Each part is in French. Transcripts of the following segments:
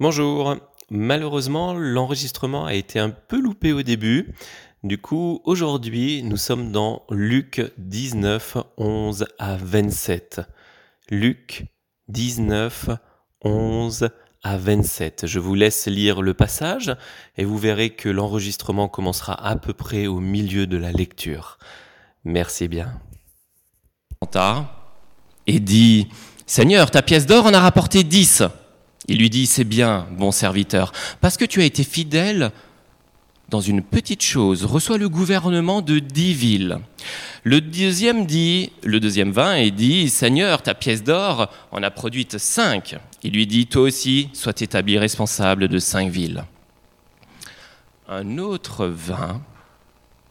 Bonjour. Malheureusement, l'enregistrement a été un peu loupé au début. Du coup, aujourd'hui, nous sommes dans Luc 19, 11 à 27. Luc 19, 11 à 27. Je vous laisse lire le passage et vous verrez que l'enregistrement commencera à peu près au milieu de la lecture. Merci bien. Et dit, Seigneur, ta pièce d'or en a rapporté 10. Il lui dit, c'est bien, bon serviteur, parce que tu as été fidèle dans une petite chose, reçois le gouvernement de dix villes. Le deuxième dit, le deuxième vint et dit, Seigneur, ta pièce d'or en a produite cinq. Il lui dit, toi aussi, sois établi responsable de cinq villes. Un autre vint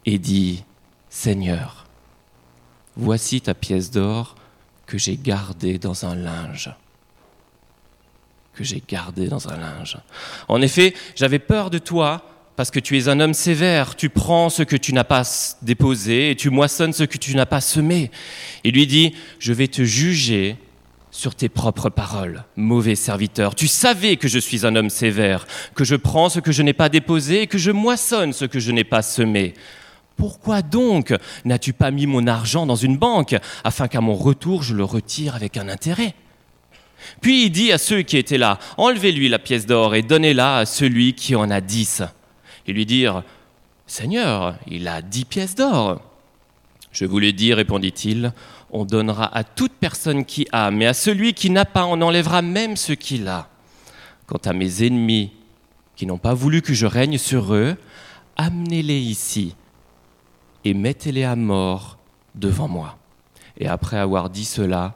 et dit, Seigneur, voici ta pièce d'or que j'ai gardée dans un linge que j'ai gardé dans un linge. En effet, j'avais peur de toi parce que tu es un homme sévère. Tu prends ce que tu n'as pas déposé et tu moissonnes ce que tu n'as pas semé. Il lui dit, je vais te juger sur tes propres paroles, mauvais serviteur. Tu savais que je suis un homme sévère, que je prends ce que je n'ai pas déposé et que je moissonne ce que je n'ai pas semé. Pourquoi donc n'as-tu pas mis mon argent dans une banque afin qu'à mon retour je le retire avec un intérêt? Puis il dit à ceux qui étaient là, enlevez-lui la pièce d'or et donnez-la à celui qui en a dix. Et lui dire, Seigneur, il a dix pièces d'or. Je vous le dis, répondit-il, on donnera à toute personne qui a, mais à celui qui n'a pas, on enlèvera même ce qu'il a. Quant à mes ennemis qui n'ont pas voulu que je règne sur eux, amenez-les ici et mettez-les à mort devant moi. Et après avoir dit cela,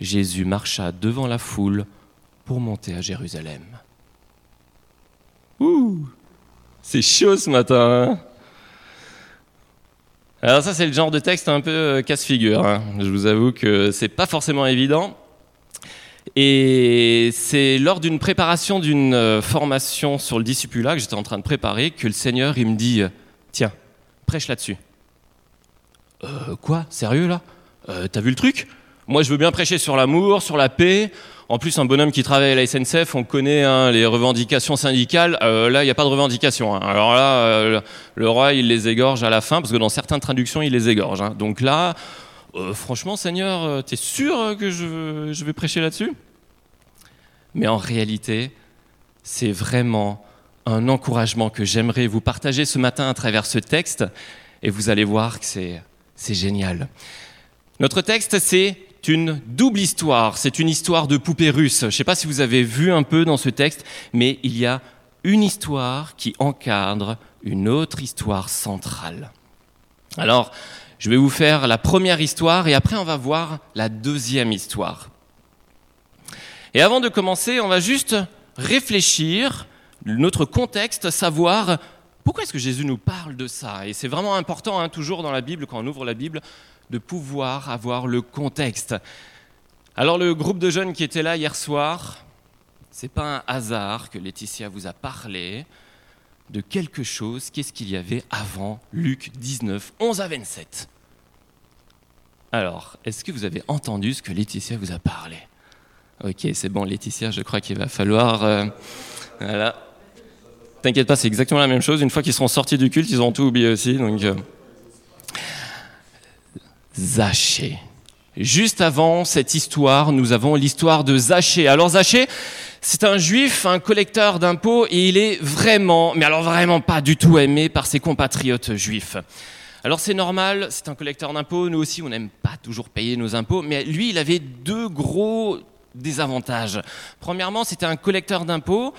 Jésus marcha devant la foule pour monter à Jérusalem. Ouh, c'est chaud ce matin. Hein. Alors ça c'est le genre de texte un peu euh, casse-figure. Hein. Je vous avoue que c'est pas forcément évident. Et c'est lors d'une préparation d'une euh, formation sur le discipulat que j'étais en train de préparer que le Seigneur il me dit tiens prêche là-dessus. Euh, quoi? Sérieux là? T'as vu le truc? Moi, je veux bien prêcher sur l'amour, sur la paix. En plus, un bonhomme qui travaille à la SNCF, on connaît hein, les revendications syndicales. Euh, là, il n'y a pas de revendications. Hein. Alors là, euh, le roi, il les égorge à la fin, parce que dans certaines traductions, il les égorge. Hein. Donc là, euh, franchement, Seigneur, tu es sûr que je vais prêcher là-dessus? Mais en réalité, c'est vraiment un encouragement que j'aimerais vous partager ce matin à travers ce texte. Et vous allez voir que c'est génial. Notre texte, c'est une double histoire. C'est une histoire de poupée russe. Je ne sais pas si vous avez vu un peu dans ce texte, mais il y a une histoire qui encadre une autre histoire centrale. Alors, je vais vous faire la première histoire et après on va voir la deuxième histoire. Et avant de commencer, on va juste réfléchir, notre contexte, savoir pourquoi est-ce que Jésus nous parle de ça. Et c'est vraiment important, hein, toujours dans la Bible, quand on ouvre la Bible, de pouvoir avoir le contexte. Alors le groupe de jeunes qui était là hier soir, c'est pas un hasard que Laetitia vous a parlé de quelque chose. Qu'est-ce qu'il y avait avant Luc 19, 11 à 27 Alors, est-ce que vous avez entendu ce que Laetitia vous a parlé? Ok, c'est bon, Laetitia, je crois qu'il va falloir... Euh, voilà. T'inquiète pas, c'est exactement la même chose. Une fois qu'ils seront sortis du culte, ils auront tout oublié aussi. Donc... Euh, Zachée. Juste avant cette histoire, nous avons l'histoire de Zachée. Alors Zachée, c'est un juif, un collecteur d'impôts, et il est vraiment, mais alors vraiment pas du tout aimé par ses compatriotes juifs. Alors c'est normal, c'est un collecteur d'impôts, nous aussi on n'aime pas toujours payer nos impôts, mais lui il avait deux gros désavantages. Premièrement, c'était un collecteur d'impôts,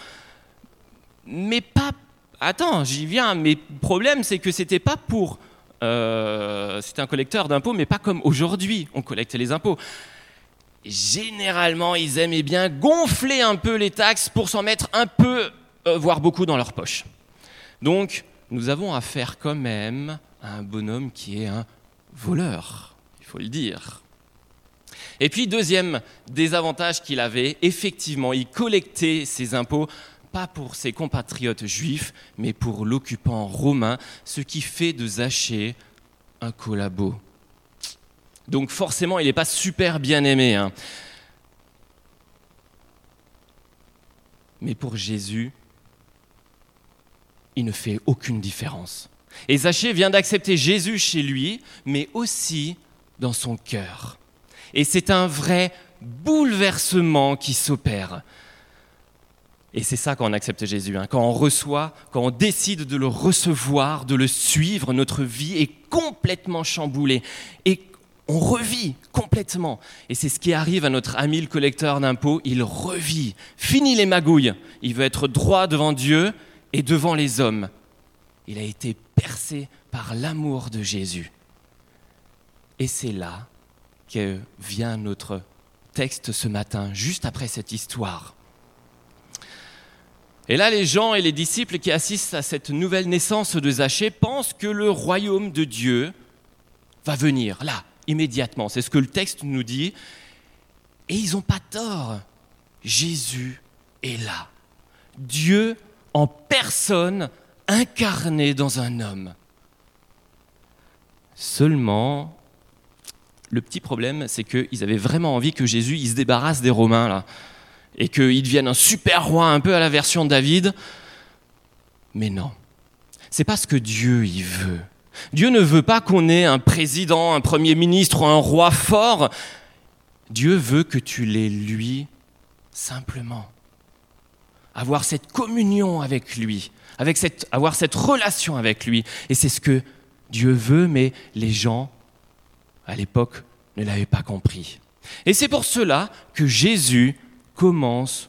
mais pas... Attends, j'y viens, mais le problème c'est que c'était pas pour euh, c'était un collecteur d'impôts, mais pas comme aujourd'hui, on collecte les impôts. Généralement, ils aimaient bien gonfler un peu les taxes pour s'en mettre un peu, euh, voire beaucoup, dans leur poche. Donc, nous avons affaire quand même à un bonhomme qui est un voleur, il faut le dire. Et puis, deuxième désavantage qu'il avait, effectivement, il collectait ses impôts pas pour ses compatriotes juifs, mais pour l'occupant romain, ce qui fait de Zachée un collabo. Donc forcément, il n'est pas super bien aimé. Hein. Mais pour Jésus, il ne fait aucune différence. Et Zachée vient d'accepter Jésus chez lui, mais aussi dans son cœur. Et c'est un vrai bouleversement qui s'opère. Et c'est ça quand on accepte Jésus, hein. quand on reçoit, quand on décide de le recevoir, de le suivre, notre vie est complètement chamboulée. Et on revit complètement. Et c'est ce qui arrive à notre ami le collecteur d'impôts, il revit. Fini les magouilles. Il veut être droit devant Dieu et devant les hommes. Il a été percé par l'amour de Jésus. Et c'est là que vient notre texte ce matin, juste après cette histoire. Et là, les gens et les disciples qui assistent à cette nouvelle naissance de Zachée pensent que le royaume de Dieu va venir, là, immédiatement. C'est ce que le texte nous dit. Et ils n'ont pas tort. Jésus est là. Dieu en personne incarné dans un homme. Seulement, le petit problème, c'est qu'ils avaient vraiment envie que Jésus il se débarrasse des Romains, là, et qu'il devienne un super roi, un peu à la version de David. Mais non, c'est pas ce que Dieu y veut. Dieu ne veut pas qu'on ait un président, un premier ministre ou un roi fort. Dieu veut que tu l'aies lui simplement. Avoir cette communion avec lui, avec cette, avoir cette relation avec lui. Et c'est ce que Dieu veut, mais les gens, à l'époque, ne l'avaient pas compris. Et c'est pour cela que Jésus commence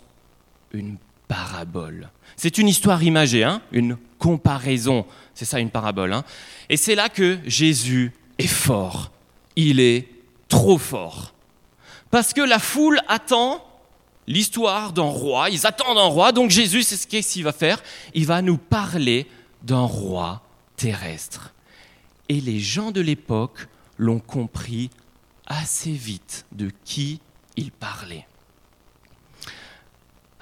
une parabole. C'est une histoire imagée, hein une comparaison. C'est ça une parabole. Hein et c'est là que Jésus est fort. Il est trop fort. Parce que la foule attend l'histoire d'un roi, ils attendent un roi, donc Jésus, c'est ce qu'il va faire, il va nous parler d'un roi terrestre. Et les gens de l'époque l'ont compris assez vite de qui il parlait.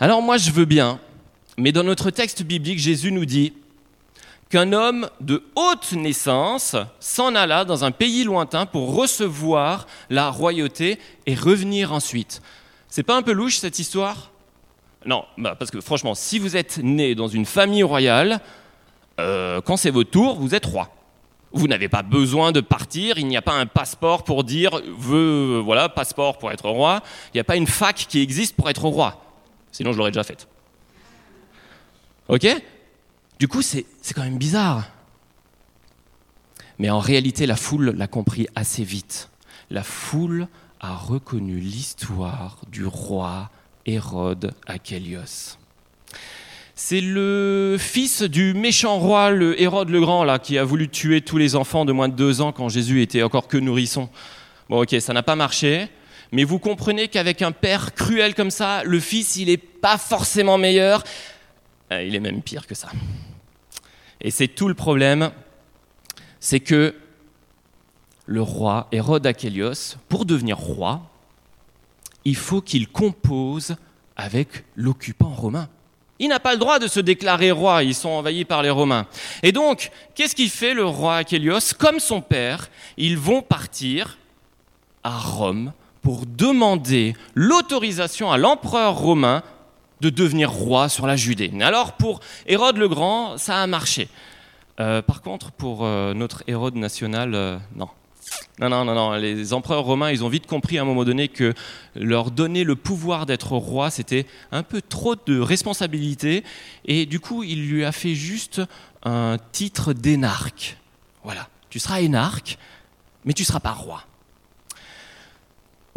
Alors moi je veux bien, mais dans notre texte biblique, Jésus nous dit qu'un homme de haute naissance s'en alla dans un pays lointain pour recevoir la royauté et revenir ensuite. C'est pas un peu louche cette histoire? Non, bah, parce que franchement, si vous êtes né dans une famille royale, euh, quand c'est votre tour, vous êtes roi. Vous n'avez pas besoin de partir, il n'y a pas un passeport pour dire, veux, voilà, passeport pour être roi. Il n'y a pas une fac qui existe pour être roi. Sinon, je l'aurais déjà faite. Ok? Du coup, c'est quand même bizarre. Mais en réalité, la foule l'a compris assez vite. La foule a reconnu l'histoire du roi Hérode Achélios. C'est le fils du méchant roi, le Hérode le Grand, là, qui a voulu tuer tous les enfants de moins de deux ans quand Jésus était encore que nourrisson. Bon, ok, ça n'a pas marché, mais vous comprenez qu'avec un père cruel comme ça, le fils, il n'est pas forcément meilleur, euh, il est même pire que ça. Et c'est tout le problème, c'est que le roi Hérode Achélios, pour devenir roi, il faut qu'il compose avec l'occupant romain. Il n'a pas le droit de se déclarer roi, ils sont envahis par les Romains. Et donc, qu'est-ce qu'il fait le roi Achélios Comme son père, ils vont partir à Rome pour demander l'autorisation à l'empereur romain de devenir roi sur la Judée. Alors pour Hérode le Grand, ça a marché. Euh, par contre, pour euh, notre Hérode national, euh, non. Non, non, non, non. Les empereurs romains, ils ont vite compris à un moment donné que leur donner le pouvoir d'être roi, c'était un peu trop de responsabilité. Et du coup, il lui a fait juste un titre d'énarque. Voilà. Tu seras énarque, mais tu ne seras pas roi.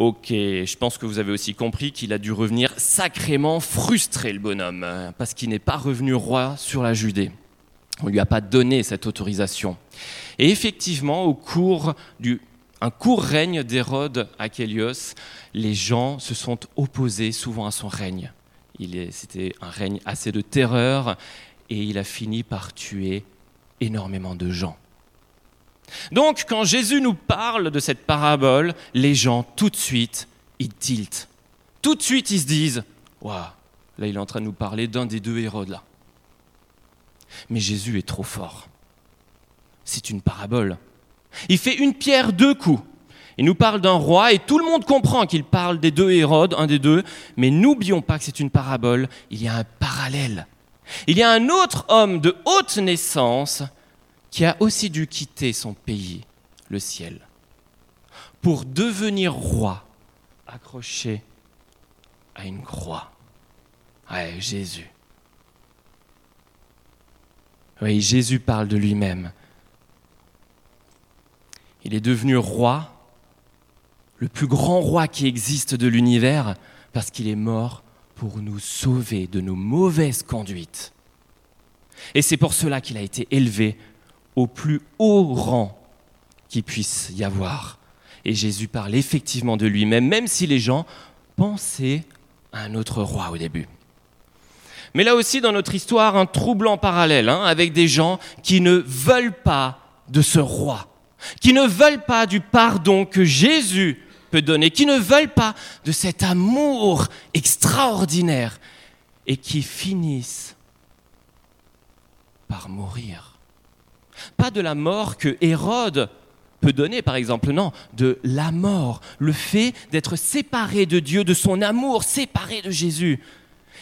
Ok, je pense que vous avez aussi compris qu'il a dû revenir sacrément frustré, le bonhomme, parce qu'il n'est pas revenu roi sur la Judée. On ne lui a pas donné cette autorisation. Et effectivement, au cours du court règne d'Hérode Achélios, les gens se sont opposés souvent à son règne. C'était un règne assez de terreur et il a fini par tuer énormément de gens. Donc quand Jésus nous parle de cette parabole, les gens tout de suite, ils tiltent. Tout de suite, ils se disent, waouh, là il est en train de nous parler d'un des deux Hérodes là. Mais Jésus est trop fort. C'est une parabole. Il fait une pierre deux coups. Il nous parle d'un roi et tout le monde comprend qu'il parle des deux Hérodes, un des deux, mais n'oublions pas que c'est une parabole, il y a un parallèle. Il y a un autre homme de haute naissance qui a aussi dû quitter son pays, le ciel, pour devenir roi, accroché à une croix. Ouais, Jésus. Oui, Jésus parle de lui-même. Il est devenu roi, le plus grand roi qui existe de l'univers, parce qu'il est mort pour nous sauver de nos mauvaises conduites. Et c'est pour cela qu'il a été élevé au plus haut rang qu'il puisse y avoir. Et Jésus parle effectivement de lui-même, même si les gens pensaient à un autre roi au début. Mais là aussi, dans notre histoire, un troublant parallèle, hein, avec des gens qui ne veulent pas de ce roi, qui ne veulent pas du pardon que Jésus peut donner, qui ne veulent pas de cet amour extraordinaire et qui finissent par mourir. Pas de la mort que Hérode peut donner, par exemple, non, de la mort, le fait d'être séparé de Dieu, de son amour, séparé de Jésus.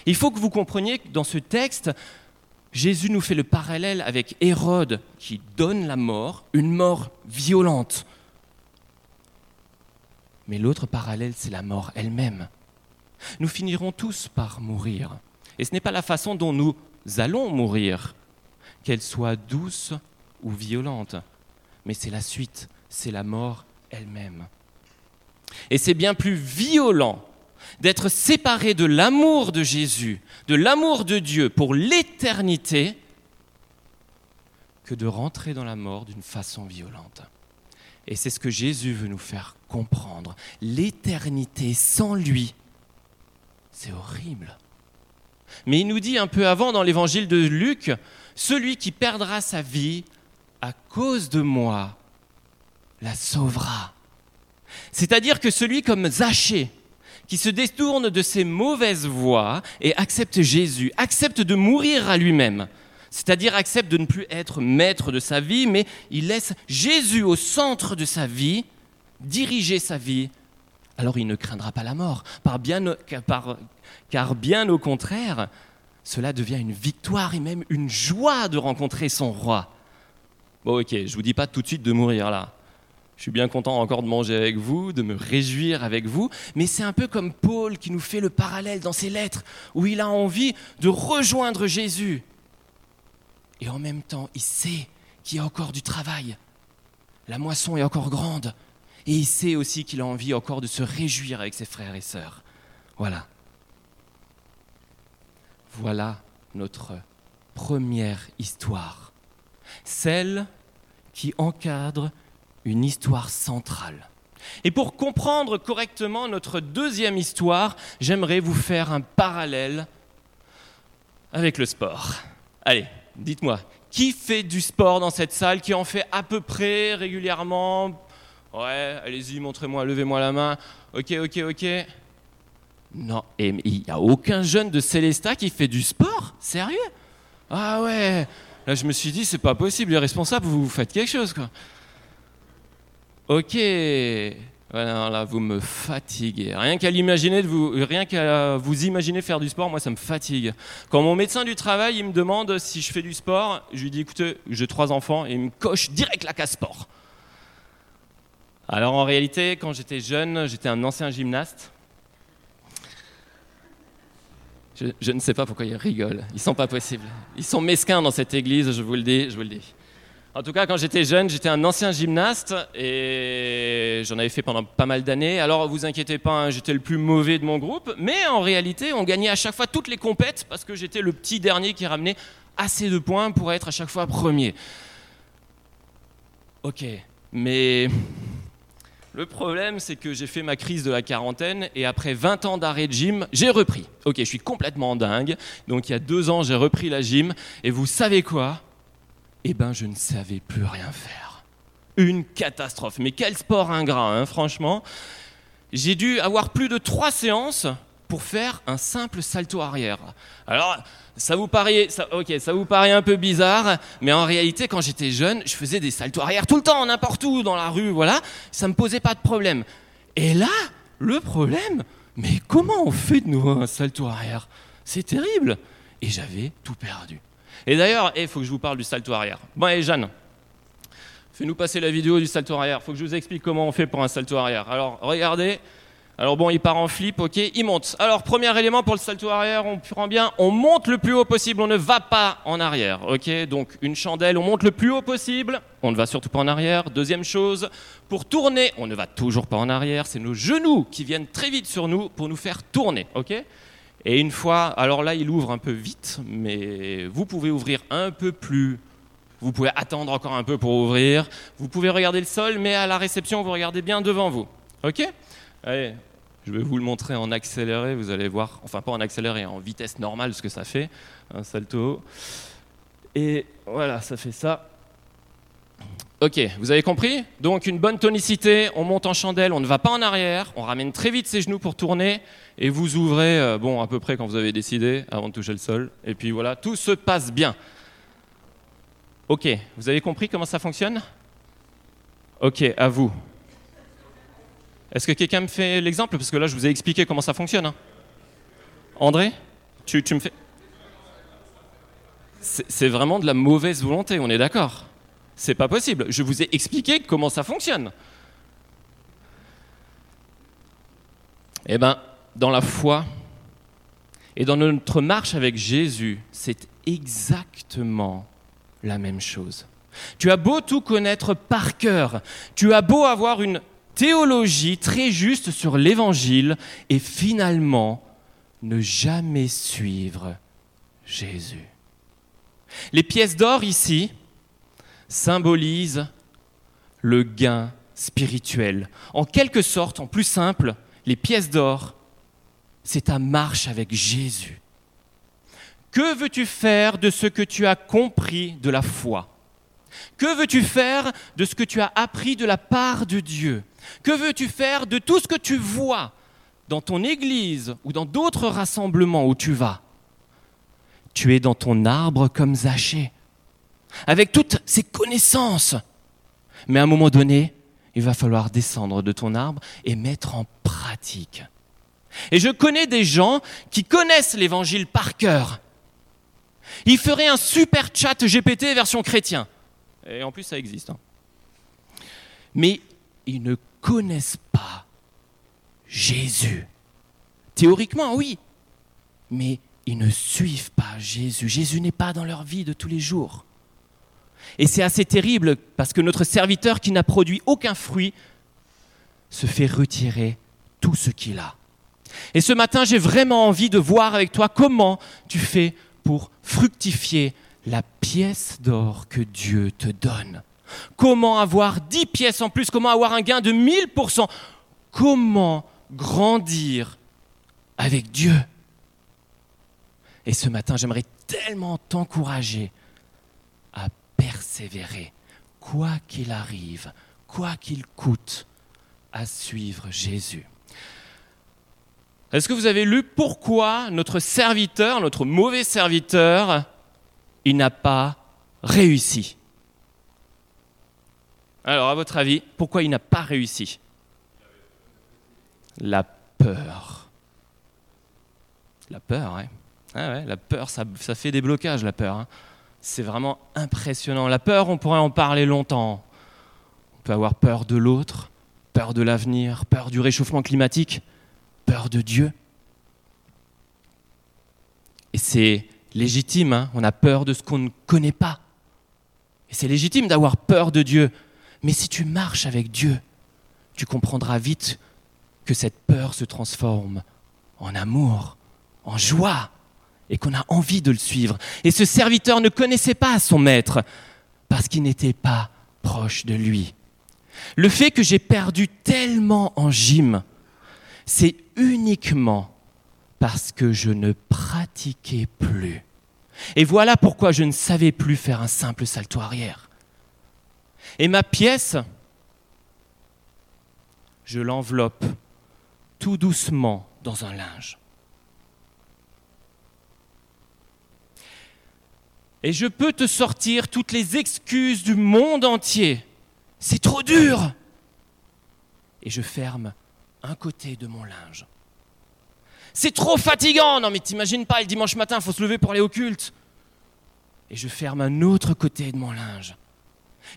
Il faut que vous compreniez que dans ce texte, Jésus nous fait le parallèle avec Hérode qui donne la mort, une mort violente. Mais l'autre parallèle, c'est la mort elle-même. Nous finirons tous par mourir. Et ce n'est pas la façon dont nous allons mourir, qu'elle soit douce ou violente, mais c'est la suite, c'est la mort elle-même. Et c'est bien plus violent d'être séparé de l'amour de Jésus, de l'amour de Dieu pour l'éternité, que de rentrer dans la mort d'une façon violente. Et c'est ce que Jésus veut nous faire comprendre. L'éternité sans lui, c'est horrible. Mais il nous dit un peu avant dans l'évangile de Luc, celui qui perdra sa vie à cause de moi la sauvera. C'est-à-dire que celui comme Zachée, qui se détourne de ses mauvaises voies et accepte Jésus, accepte de mourir à lui-même, c'est-à-dire accepte de ne plus être maître de sa vie, mais il laisse Jésus au centre de sa vie, diriger sa vie, alors il ne craindra pas la mort, car bien au contraire, cela devient une victoire et même une joie de rencontrer son roi. Bon ok, je vous dis pas tout de suite de mourir là. Je suis bien content encore de manger avec vous, de me réjouir avec vous, mais c'est un peu comme Paul qui nous fait le parallèle dans ses lettres, où il a envie de rejoindre Jésus. Et en même temps, il sait qu'il y a encore du travail. La moisson est encore grande. Et il sait aussi qu'il a envie encore de se réjouir avec ses frères et sœurs. Voilà. Voilà notre première histoire. Celle qui encadre une histoire centrale. Et pour comprendre correctement notre deuxième histoire, j'aimerais vous faire un parallèle avec le sport. Allez, dites-moi, qui fait du sport dans cette salle Qui en fait à peu près régulièrement? Ouais, allez-y, montrez-moi, levez-moi la main. Ok, ok, ok. Non, il n'y a aucun jeune de Célesta qui fait du sport? Sérieux? Ah ouais Là, je me suis dit, c'est pas possible, les responsables, vous, faites quelque chose, quoi. Ok, voilà, là, vous me fatiguez. Rien qu'à l'imaginer, vous, rien qu'à vous imaginer faire du sport, moi, ça me fatigue. Quand mon médecin du travail, il me demande si je fais du sport, je lui dis, écoutez, j'ai trois enfants, et il me coche direct la case sport. Alors en réalité, quand j'étais jeune, j'étais un ancien gymnaste. Je, ne sais pas pourquoi ils rigolent. Ils sont pas possibles. Ils sont mesquins dans cette église, je vous le dis, je vous le dis. En tout cas, quand j'étais jeune, j'étais un ancien gymnaste et j'en avais fait pendant pas mal d'années. Alors, vous inquiétez pas, hein, j'étais le plus mauvais de mon groupe, mais en réalité, on gagnait à chaque fois toutes les compètes parce que j'étais le petit dernier qui ramenait assez de points pour être à chaque fois premier. Ok, mais le problème, c'est que j'ai fait ma crise de la quarantaine et après 20 ans d'arrêt de gym, j'ai repris. Ok, je suis complètement dingue. Donc il y a deux ans, j'ai repris la gym et vous savez quoi? Eh ben je ne savais plus rien faire. Une catastrophe. Mais quel sport ingrat, hein, franchement. J'ai dû avoir plus de trois séances pour faire un simple salto arrière. Alors, ça vous paraît, ça, vous un peu bizarre, mais en réalité, quand j'étais jeune, je faisais des saltos arrière tout le temps, n'importe où, dans la rue, voilà. Ça me posait pas de problème. Et là, le problème, mais comment on fait de nouveau un salto arrière? C'est terrible. Et j'avais tout perdu. Et d'ailleurs, il faut que je vous parle du salto arrière. Bon, et Jeanne, fais-nous passer la vidéo du salto arrière. Il faut que je vous explique comment on fait pour un salto arrière. Alors, regardez. Alors bon, il part en flip, ok, il monte. Alors, premier élément pour le salto arrière, on prend bien, on monte le plus haut possible, on ne va pas en arrière, ok Donc, une chandelle, on monte le plus haut possible, on ne va surtout pas en arrière. Deuxième chose, pour tourner, on ne va toujours pas en arrière, c'est nos genoux qui viennent très vite sur nous pour nous faire tourner, ok Et une fois, alors là, il ouvre un peu vite, mais vous pouvez ouvrir un peu plus vous pouvez attendre encore un peu pour ouvrir. Vous pouvez regarder le sol, mais à la réception, vous regardez bien devant vous. OK Allez, je vais vous le montrer en accéléré. Vous allez voir, enfin pas en accéléré, en vitesse normale, ce que ça fait. Un salto. Et voilà, ça fait ça. Ok, vous avez compris? Donc une bonne tonicité, on monte en chandelle, on ne va pas en arrière, on ramène très vite ses genoux pour tourner, et vous ouvrez, euh, bon, à peu près quand vous avez décidé, avant de toucher le sol. Et puis voilà, tout se passe bien. Ok, vous avez compris comment ça fonctionne? Ok, à vous. Est-ce que quelqu'un me fait l'exemple? Parce que là, je vous ai expliqué comment ça fonctionne. Hein. André tu, me fais... C'est vraiment de la mauvaise volonté, on est d'accord C'est pas possible. Je vous ai expliqué comment ça fonctionne. Eh bien, dans la foi et dans notre marche avec Jésus, c'est exactement la même chose. Tu as beau tout connaître par cœur, tu as beau avoir une théologie très juste sur l'Évangile et finalement ne jamais suivre Jésus. Les pièces d'or ici symbolisent le gain spirituel. En quelque sorte, en plus simple, les pièces d'or, c'est ta marche avec Jésus. Que veux-tu faire de ce que tu as compris de la foi? Que veux-tu faire de ce que tu as appris de la part de Dieu? Que veux-tu faire de tout ce que tu vois dans ton église ou dans d'autres rassemblements où tu vas Tu es dans ton arbre comme Zachée, avec toutes ces connaissances. Mais à un moment donné, il va falloir descendre de ton arbre et mettre en pratique. Et je connais des gens qui connaissent l'évangile par cœur, il ferait un super chat GPT version chrétien. Et en plus, ça existe. Hein. Mais ils ne connaissent pas Jésus. Théoriquement, oui. Mais ils ne suivent pas Jésus. Jésus n'est pas dans leur vie de tous les jours. Et c'est assez terrible parce que notre serviteur qui n'a produit aucun fruit se fait retirer tout ce qu'il a. Et ce matin, j'ai vraiment envie de voir avec toi comment tu fais pour fructifier la pièce d'or que Dieu te donne. Comment avoir dix pièces en plus? Comment avoir un gain de 1000% Comment grandir avec Dieu? Et ce matin, j'aimerais tellement t'encourager à persévérer, quoi qu'il arrive, quoi qu'il coûte, à suivre Jésus. Est-ce que vous avez lu pourquoi notre serviteur, notre mauvais serviteur, il n'a pas réussi? Alors, à votre avis, pourquoi il n'a pas réussi La peur. La peur, ouais. Ah ouais la peur, ça, fait des blocages, la peur. Hein. C'est vraiment impressionnant. La peur, on pourrait en parler longtemps. On peut avoir peur de l'autre, peur de l'avenir, peur du réchauffement climatique peur de Dieu. Et c'est légitime, hein. on a peur de ce qu'on ne connaît pas. Et c'est légitime d'avoir peur de Dieu. Mais si tu marches avec Dieu, tu comprendras vite que cette peur se transforme en amour, en joie, et qu'on a envie de le suivre. Et ce serviteur ne connaissait pas son maître parce qu'il n'était pas proche de lui. Le fait que j'ai perdu tellement en gym, c'est uniquement parce que je ne pratiquais plus. Et voilà pourquoi je ne savais plus faire un simple salto arrière. Et ma pièce, je l'enveloppe tout doucement dans un linge. Et je peux te sortir toutes les excuses du monde entier. C'est trop dur. Et je ferme un côté de mon linge. C'est trop fatigant. Non mais t'imagines pas, le dimanche matin, il faut se lever pour aller au culte. Et je ferme un autre côté de mon linge.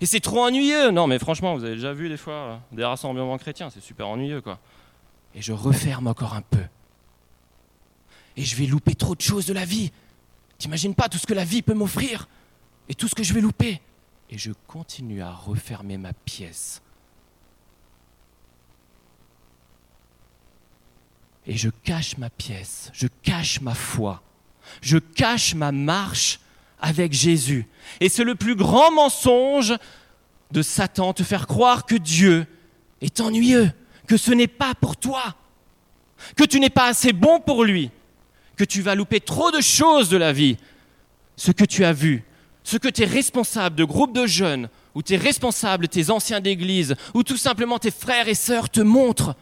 Et c'est trop ennuyeux. Non mais franchement, vous avez déjà vu des fois euh, des rassemblements chrétiens, c'est super ennuyeux quoi. Et je referme encore un peu. Et je vais louper trop de choses de la vie. T'imagines pas tout ce que la vie peut m'offrir et tout ce que je vais louper. Et je continue à refermer ma pièce. Et je cache ma pièce, je cache ma foi, je cache ma marche avec Jésus. Et c'est le plus grand mensonge de Satan, te faire croire que Dieu est ennuyeux, que ce n'est pas pour toi, que tu n'es pas assez bon pour lui, que tu vas louper trop de choses de la vie. Ce que tu as vu, ce que tes responsables de groupes de jeunes, ou tes responsables, tes anciens d'église, ou tout simplement tes frères et sœurs te montrent,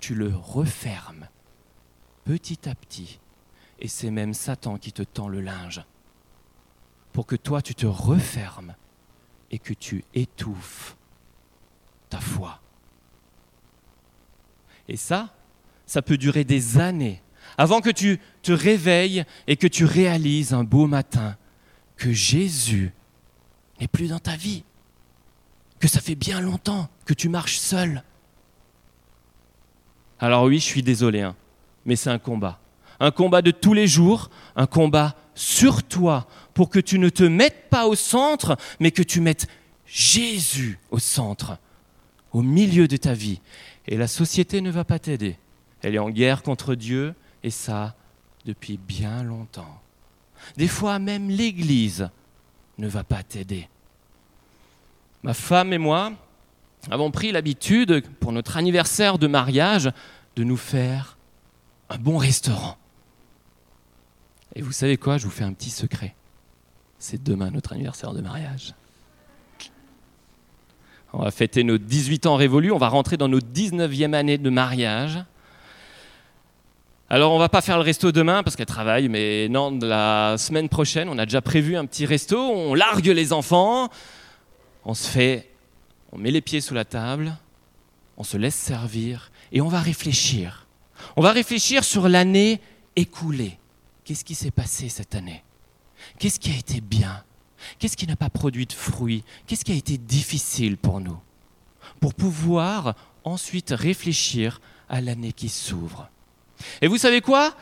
tu le refermes petit à petit. Et c'est même Satan qui te tend le linge pour que toi tu te refermes et que tu étouffes ta foi. Et ça, ça peut durer des années avant que tu te réveilles et que tu réalises un beau matin que Jésus n'est plus dans ta vie, que ça fait bien longtemps que tu marches seul. Alors oui, je suis désolé, hein, mais c'est un combat. Un combat de tous les jours, un combat sur toi pour que tu ne te mettes pas au centre, mais que tu mettes Jésus au centre, au milieu de ta vie. Et la société ne va pas t'aider. Elle est en guerre contre Dieu, et ça depuis bien longtemps. Des fois même l'Église ne va pas t'aider. Ma femme et moi avons pris l'habitude, pour notre anniversaire de mariage, de nous faire un bon restaurant. Et vous savez quoi Je vous fais un petit secret. C'est demain notre anniversaire de mariage. On va fêter nos 18 ans révolus, on va rentrer dans nos 19e années de mariage. Alors on va pas faire le resto demain parce qu'elle travaille, mais non, la semaine prochaine, on a déjà prévu un petit resto, on largue les enfants, on se fait, on met les pieds sous la table, on se laisse servir et on va réfléchir. On va réfléchir sur l'année écoulée. Qu'est-ce qui s'est passé cette année? Qu'est-ce qui a été bien? Qu'est-ce qui n'a pas produit de fruits? Qu'est-ce qui a été difficile pour nous? Pour pouvoir ensuite réfléchir à l'année qui s'ouvre. Et vous savez quoi?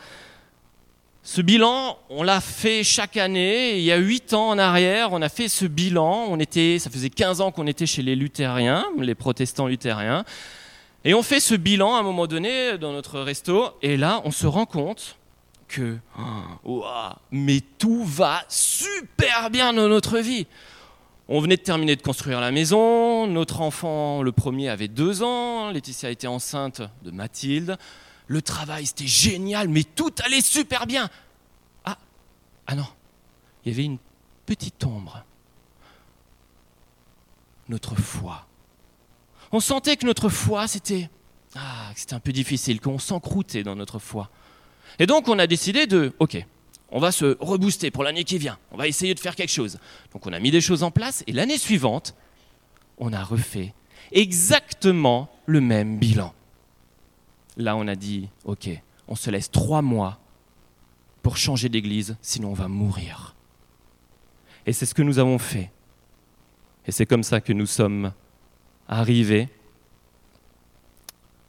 Ce bilan, on l'a fait chaque année. Il y a huit ans en arrière, on a fait ce bilan. On était, ça faisait 15 ans qu'on était chez les luthériens, les protestants luthériens. Et on fait ce bilan à un moment donné dans notre resto. Et là, on se rend compte que, oh, mais tout va super bien dans notre vie. On venait de terminer de construire la maison. Notre enfant, le premier, avait deux ans. Laetitia était enceinte de Mathilde le travail, c'était génial, mais tout allait super bien. Ah, ah non, il y avait une petite ombre. Notre foi. On sentait que notre foi, c'était ah, c'était un peu difficile, qu'on s'encroutait dans notre foi. Et donc on a décidé de, ok, on va se rebooster pour l'année qui vient. On va essayer de faire quelque chose. Donc on a mis des choses en place et l'année suivante, on a refait exactement le même bilan. Là, on a dit, OK, on se laisse trois mois pour changer d'église, sinon on va mourir. Et c'est ce que nous avons fait. Et c'est comme ça que nous sommes arrivés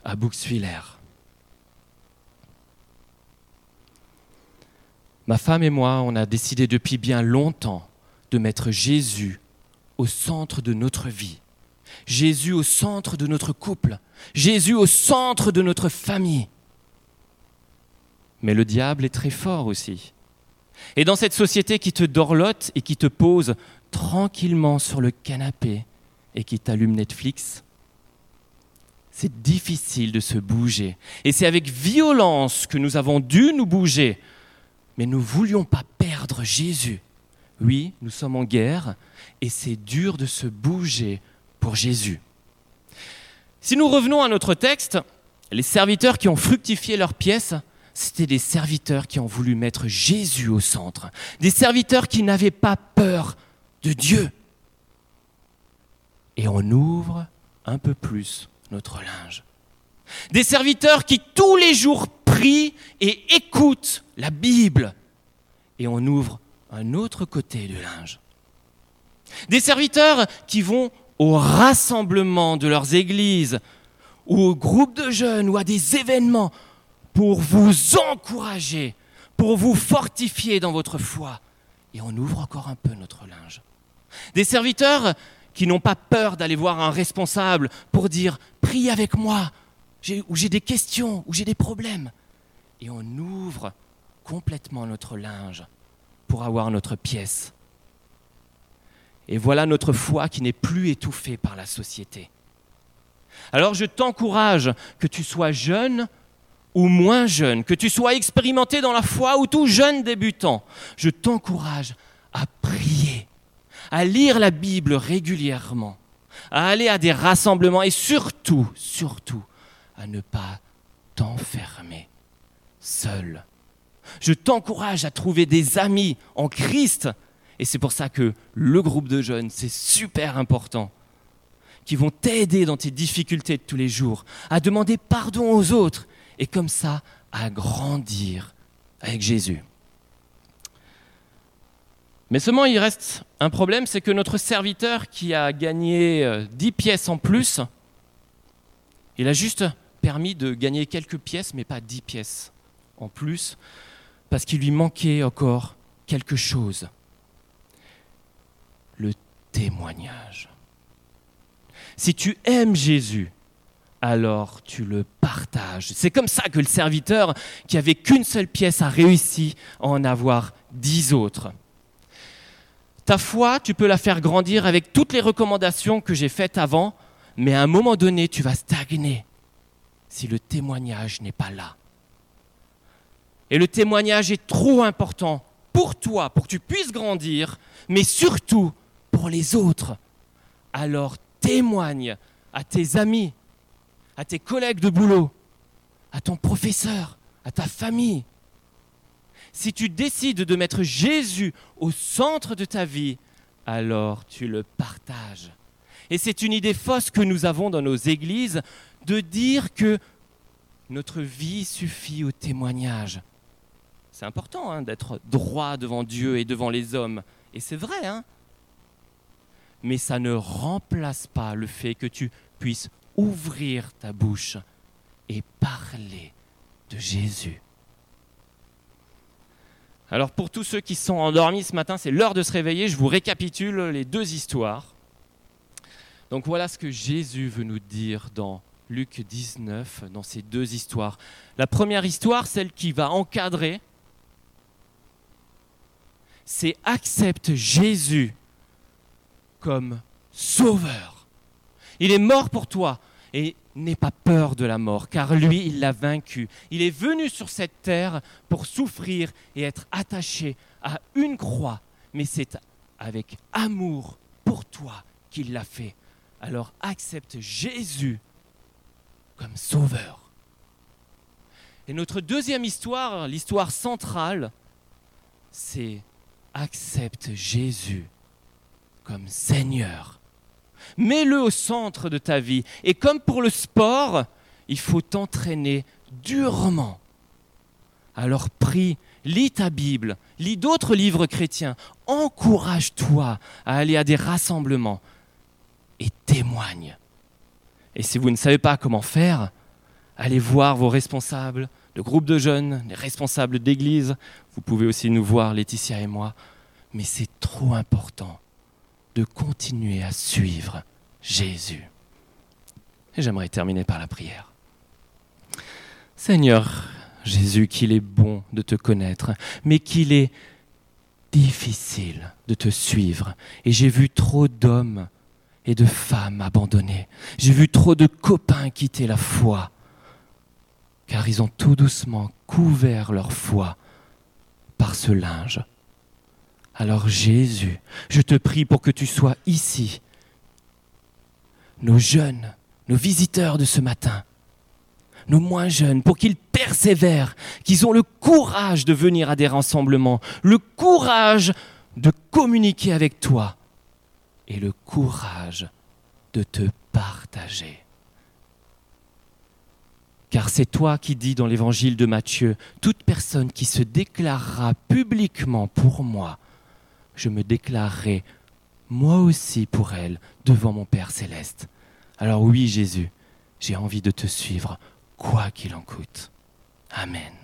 à Bouxwiller. Ma femme et moi, on a décidé depuis bien longtemps de mettre Jésus au centre de notre vie. Jésus au centre de notre couple, Jésus au centre de notre famille. Mais le diable est très fort aussi. Et dans cette société qui te dorlote et qui te pose tranquillement sur le canapé et qui t'allume Netflix, c'est difficile de se bouger. Et c'est avec violence que nous avons dû nous bouger. Mais nous ne voulions pas perdre Jésus. Oui, nous sommes en guerre et c'est dur de se bouger pour Jésus. Si nous revenons à notre texte, les serviteurs qui ont fructifié leurs pièces c'était des serviteurs qui ont voulu mettre Jésus au centre, des serviteurs qui n'avaient pas peur de Dieu. Et on ouvre un peu plus notre linge. Des serviteurs qui tous les jours prient et écoutent la Bible. Et on ouvre un autre côté du linge. Des serviteurs qui vont au rassemblement de leurs églises, ou au groupe de jeunes, ou à des événements, pour vous encourager, pour vous fortifier dans votre foi. Et on ouvre encore un peu notre linge. Des serviteurs qui n'ont pas peur d'aller voir un responsable pour dire Prie avec moi, ou j'ai des questions, ou j'ai des problèmes. Et on ouvre complètement notre linge pour avoir notre pièce. Et voilà notre foi qui n'est plus étouffée par la société. Alors je t'encourage, que tu sois jeune ou moins jeune, que tu sois expérimenté dans la foi ou tout jeune débutant, je t'encourage à prier, à lire la Bible régulièrement, à aller à des rassemblements et surtout, surtout, à ne pas t'enfermer seul. Je t'encourage à trouver des amis en Christ. Et c'est pour ça que le groupe de jeunes, c'est super important. Qui vont t'aider dans tes difficultés de tous les jours, à demander pardon aux autres et comme ça à grandir avec Jésus. Mais seulement il reste un problème, c'est que notre serviteur qui a gagné 10 euh, pièces en plus, il a juste permis de gagner quelques pièces, mais pas 10 pièces en plus, parce qu'il lui manquait encore quelque chose. Le témoignage. Si tu aimes Jésus, alors tu le partages. C'est comme ça que le serviteur qui avait qu'une seule pièce a réussi à en avoir dix autres. Ta foi, tu peux la faire grandir avec toutes les recommandations que j'ai faites avant, mais à un moment donné, tu vas stagner si le témoignage n'est pas là. Et le témoignage est trop important pour toi, pour que tu puisses grandir, mais surtout pour les autres. Alors témoigne à tes amis, à tes collègues de boulot, à ton professeur, à ta famille. Si tu décides de mettre Jésus au centre de ta vie, alors tu le partages. Et c'est une idée fausse que nous avons dans nos églises de dire que notre vie suffit au témoignage. C'est important hein, d'être droit devant Dieu et devant les hommes. Et c'est vrai, hein mais ça ne remplace pas le fait que tu puisses ouvrir ta bouche et parler de Jésus. Alors pour tous ceux qui sont endormis ce matin, c'est l'heure de se réveiller. Je vous récapitule les deux histoires. Donc voilà ce que Jésus veut nous dire dans Luc 19, dans ces deux histoires. La première histoire, celle qui va encadrer, c'est accepte Jésus comme sauveur. Il est mort pour toi et n'aie pas peur de la mort, car lui, il l'a vaincu. Il est venu sur cette terre pour souffrir et être attaché à une croix, mais c'est avec amour pour toi qu'il l'a fait. Alors accepte Jésus comme sauveur. Et notre deuxième histoire, l'histoire centrale, c'est accepte Jésus comme Seigneur. Mets-le au centre de ta vie. Et comme pour le sport, il faut t'entraîner durement. Alors prie, lis ta Bible, lis d'autres livres chrétiens, encourage-toi à aller à des rassemblements et témoigne. Et si vous ne savez pas comment faire, allez voir vos responsables de groupes de jeunes, les responsables d'église. Vous pouvez aussi nous voir, Laetitia et moi. Mais c'est trop important de continuer à suivre Jésus. Et j'aimerais terminer par la prière. Seigneur Jésus, qu'il est bon de te connaître, mais qu'il est difficile de te suivre. Et j'ai vu trop d'hommes et de femmes abandonnés. J'ai vu trop de copains quitter la foi, car ils ont tout doucement couvert leur foi par ce linge alors Jésus, je te prie pour que tu sois ici, nos jeunes, nos visiteurs de ce matin, nos moins jeunes, pour qu'ils persévèrent, qu'ils ont le courage de venir à des rassemblements, le courage de communiquer avec toi et le courage de te partager. Car c'est toi qui dis dans l'évangile de Matthieu, toute personne qui se déclarera publiquement pour moi, je me déclarerai moi aussi pour elle devant mon Père céleste. Alors oui Jésus, j'ai envie de te suivre, quoi qu'il en coûte. Amen.